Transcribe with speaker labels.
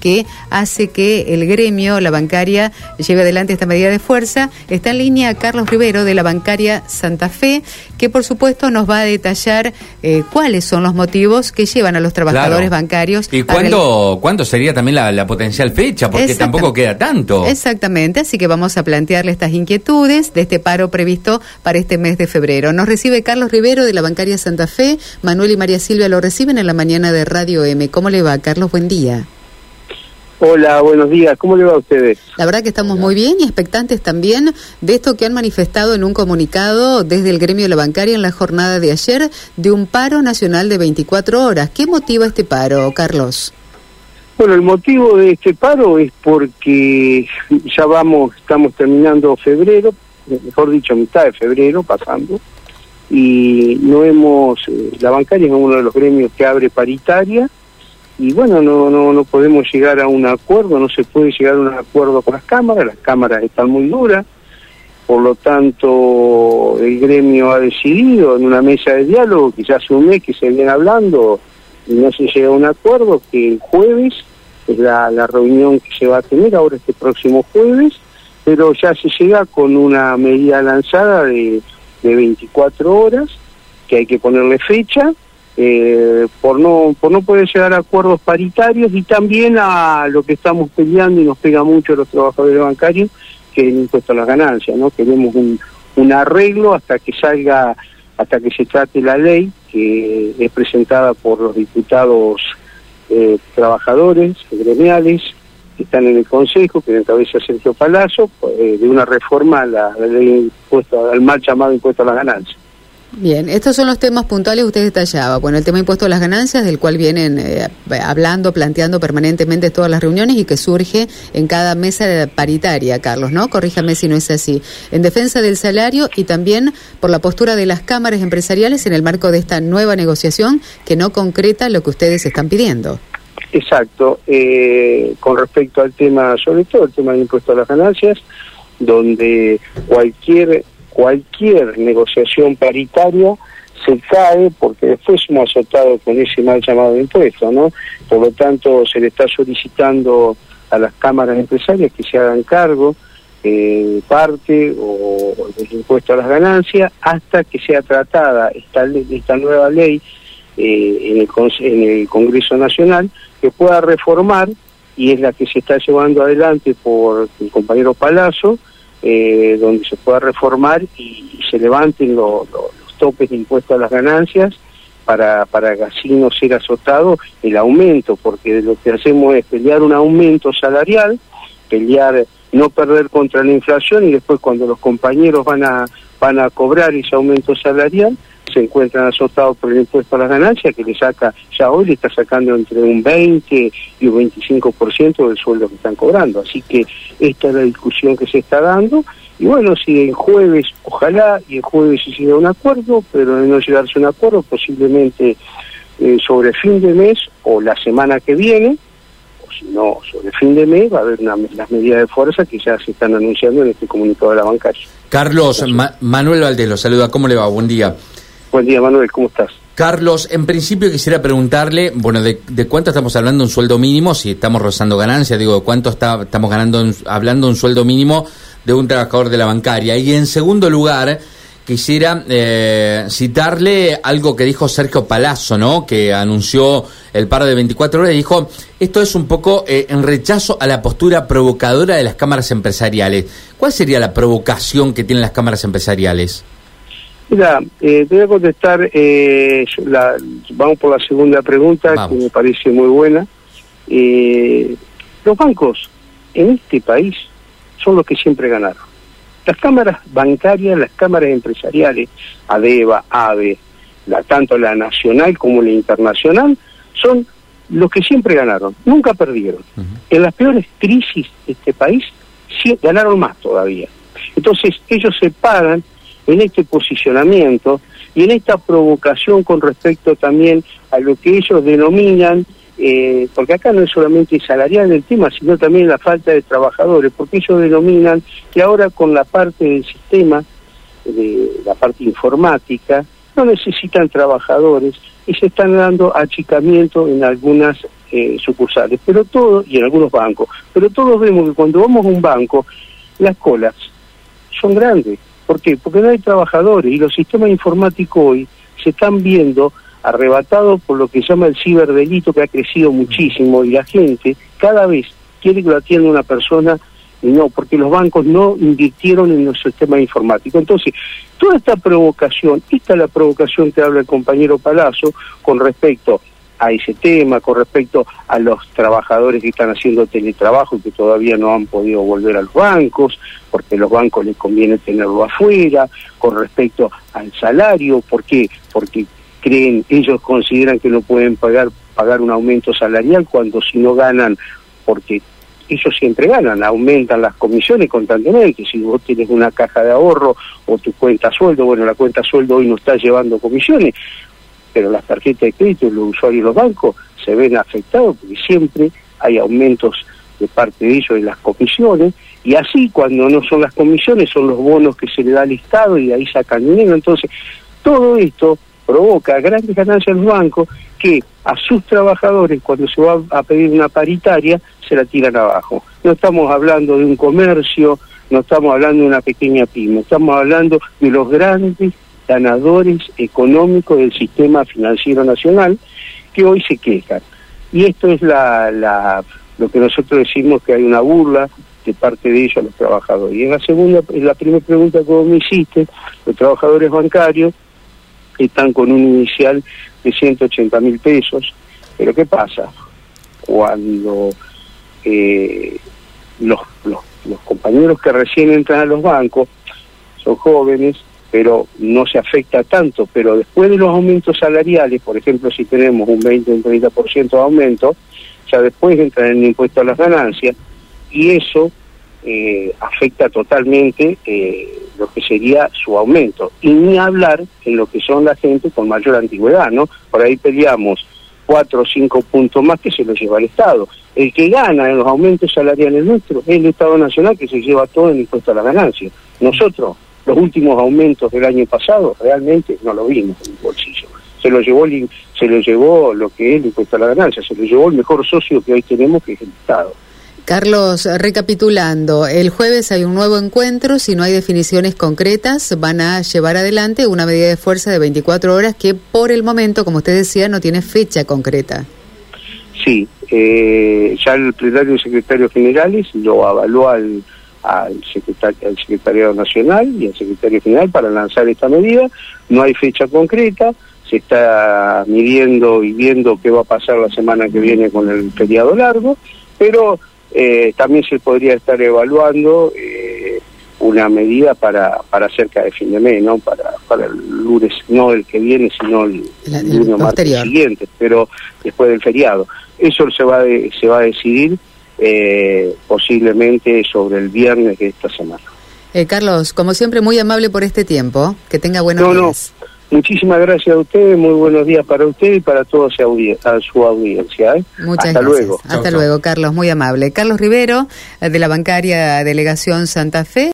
Speaker 1: que hace que el gremio, la bancaria, lleve adelante esta medida de fuerza. Está en línea Carlos Rivero de la bancaria Santa Fe, que por supuesto nos va a detallar eh, cuáles son los motivos que llevan a los trabajadores bancarios.
Speaker 2: ¿Y cuándo, cuándo sería también la, potencial fecha? Porque tampoco queda tanto.
Speaker 1: Exactamente, así que vamos a plantearle estas inquietudes de este paro previsto para este mes de febrero. Nos recibe Carlos Rivero de la bancaria Santa Fe, Manuel y María Silvia lo reciben en la mañana de Radio M. ¿Cómo le va, Carlos? Buen día.
Speaker 3: Hola, buenos días. ¿Cómo le va a ustedes?
Speaker 1: La verdad que estamos muy bien y expectantes también de esto que han manifestado en un comunicado desde el gremio de la bancaria en la jornada de ayer de un paro nacional de 24 horas. ¿Qué motiva este paro, Carlos?
Speaker 3: Bueno, el motivo de este paro es porque ya vamos, estamos terminando febrero, mejor dicho, mitad de febrero, pasando, y no hemos, eh, la bancaria es uno de los gremios que abre paritaria, y bueno, no, no, no podemos llegar a un acuerdo, no se puede llegar a un acuerdo con las cámaras, las cámaras están muy duras, por lo tanto el gremio ha decidido en una mesa de diálogo, hace un mes que se viene hablando y no se llega a un acuerdo, que el jueves es la, la reunión que se va a tener ahora este próximo jueves, pero ya se llega con una medida lanzada de, de 24 horas, que hay que ponerle fecha, eh, por no por no poder llegar a acuerdos paritarios y también a lo que estamos peleando y nos pega mucho a los trabajadores bancarios que es el impuesto a las ganancias no queremos un, arreglo hasta que salga hasta que se trate la ley que es presentada por los diputados eh, trabajadores gremiales que están en el Consejo, que encabeza Sergio Palazzo, eh, de una reforma a la, ley impuesto, al mal llamado impuesto a las ganancias.
Speaker 1: Bien, estos son los temas puntuales que usted detallaba. Bueno, el tema impuesto a las ganancias, del cual vienen eh, hablando, planteando permanentemente todas las reuniones y que surge en cada mesa paritaria, Carlos, ¿no? Corríjame si no es así. En defensa del salario y también por la postura de las cámaras empresariales en el marco de esta nueva negociación que no concreta lo que ustedes están pidiendo.
Speaker 3: Exacto. Eh, con respecto al tema, sobre todo el tema del impuesto a las ganancias, donde cualquier cualquier negociación paritaria se cae porque después hemos azotado con ese mal llamado impuesto, ¿no? Por lo tanto, se le está solicitando a las cámaras empresarias que se hagan cargo eh, parte o, del impuesto a las ganancias hasta que sea tratada esta, esta nueva ley eh, en, el, en el Congreso Nacional que pueda reformar y es la que se está llevando adelante por el compañero Palazzo eh, donde se pueda reformar y, se levanten los topes de impuestos a las ganancias para, para así no ser azotado el aumento, porque lo que hacemos es pelear un aumento salarial, pelear no perder contra la inflación y después cuando los compañeros van a van a cobrar ese aumento salarial se encuentran azotados por el impuesto a las ganancias que le saca, ya hoy le está sacando entre un 20 y un 25% del sueldo que están cobrando. Así que esta es la discusión que se está dando. Y bueno, si el jueves, ojalá, y el jueves se llega a un acuerdo, pero de no llegarse a un acuerdo, posiblemente eh, sobre fin de mes o la semana que viene, o si no, sobre fin de mes, va a haber una, las medidas de fuerza que ya se están anunciando en este comunicado de la bancaria.
Speaker 2: Carlos, Manuel Valdés lo saluda, ¿cómo le va? Buen día.
Speaker 3: Buen día, Manuel, ¿cómo estás?
Speaker 2: Carlos, en principio quisiera preguntarle, bueno, de, cuánto estamos hablando un sueldo mínimo, si estamos rozando ganancias, digo, de cuánto está, estamos ganando, hablando un sueldo mínimo de un trabajador de la bancaria. Y en segundo lugar, quisiera eh, citarle algo que dijo Sergio Palazzo, ¿no? Que anunció el paro de 24 horas y dijo, esto es un poco eh, en rechazo a la postura provocadora de las cámaras empresariales. ¿Cuál sería la provocación que tienen las cámaras empresariales?
Speaker 3: Mira, eh, te voy a contestar, eh, vamos por la segunda pregunta, que me parece muy buena. Eh, los bancos en este país son los que siempre ganaron. Las cámaras bancarias, las cámaras empresariales, ADEVA, AVE, la, tanto la nacional como la internacional, son los que siempre ganaron, nunca perdieron. En las peores crisis de este país sí, ganaron más todavía. Entonces ellos se pagan en este posicionamiento y en esta provocación con respecto también a lo que ellos denominan, eh, porque acá no es solamente salarial el tema, sino también la falta de trabajadores, porque ellos denominan que ahora con la parte del sistema, de la parte informática, no necesitan trabajadores y se están dando achicamiento en algunas eh, sucursales, pero todos, y en algunos bancos, pero todos vemos que cuando vamos a un banco, las colas son grandes. ¿Por qué? Porque no hay trabajadores y los sistemas informáticos hoy se están viendo arrebatados por lo que se llama el ciberdelito que ha crecido muchísimo y la gente cada vez quiere que lo atienda una persona y no, porque los bancos no invirtieron en los sistemas informáticos. Entonces, toda esta provocación, esta es la provocación que habla el compañero Palazzo con respecto a ese tema, con respecto a los trabajadores que están haciendo teletrabajo y que todavía no han podido volver a los bancos, porque a los bancos les conviene tenerlo afuera, con respecto al salario, ¿por qué? Porque creen, ellos consideran que no pueden pagar pagar un aumento salarial cuando si no ganan, porque ellos siempre ganan, aumentan las comisiones constantemente, si vos tienes una caja de ahorro o tu cuenta sueldo, bueno, la cuenta sueldo hoy no está llevando comisiones, pero las tarjetas de crédito y los usuarios de los bancos se ven afectados porque siempre hay aumentos de parte de ellos en las comisiones, y así cuando no son las comisiones son los bonos que se le da al Estado y de ahí sacan dinero, entonces todo esto provoca grandes ganancias en los bancos que a sus trabajadores cuando se va a pedir una paritaria se la tiran abajo. No estamos hablando de un comercio, no estamos hablando de una pequeña pyme, estamos hablando de los grandes ganadores económicos del sistema financiero nacional que hoy se quejan. Y esto es la, la, lo que nosotros decimos que hay una burla de parte de ellos a los trabajadores. Y en la segunda, en la primera pregunta que vos me hiciste, los trabajadores bancarios están con un inicial de 180 mil pesos. Pero ¿qué pasa? Cuando eh, los compañeros que recién entran a los bancos son jóvenes, pero no se afecta tanto. Pero después de los aumentos salariales, por ejemplo, si tenemos un 20 o un 30% de aumento, ya después entran en el impuesto a las ganancias y eso eh, afecta totalmente eh, lo que sería su aumento. Y ni hablar en lo que son la gente con mayor antigüedad, ¿no? Por ahí peleamos cuatro o cinco puntos más que se lo lleva el Estado. El que gana en los aumentos salariales nuestros es el Estado Nacional que se lleva todo en impuesto a la ganancia. Nosotros, los últimos aumentos del año pasado, realmente no lo vimos en el bolsillo. Se lo llevó se lo llevó lo que es el impuesto a la ganancia, se lo llevó el mejor socio que hoy tenemos, que es el Estado.
Speaker 1: Carlos, recapitulando, el jueves hay un nuevo encuentro, si no hay definiciones concretas, van a llevar adelante una medida de fuerza de 24 horas que por el momento, como usted decía, no tiene fecha concreta.
Speaker 3: Sí, eh, ya el plenario de secretarios generales lo avaló al, al, secretario, al secretario nacional y al secretario general para lanzar esta medida, no hay fecha concreta, se está midiendo y viendo qué va a pasar la semana que viene con el feriado largo, pero eh, también se podría estar evaluando eh, una medida para, para cerca de fin de mes, ¿no? Para, para el lunes, no el que viene, sino el, lunes siguiente, pero después del feriado. Eso se va, se va a decidir eh, posiblemente sobre el viernes de esta semana.
Speaker 1: Carlos, como siempre, muy amable por este tiempo. Que tenga buenos días.
Speaker 3: Muchísimas gracias a ustedes, muy buenos días para usted y para toda su, audiencia. ¿eh?
Speaker 1: Muchas Hasta luego. Hasta luego, Carlos, muy amable. Carlos Rivero, de la bancaria Delegación Santa Fe.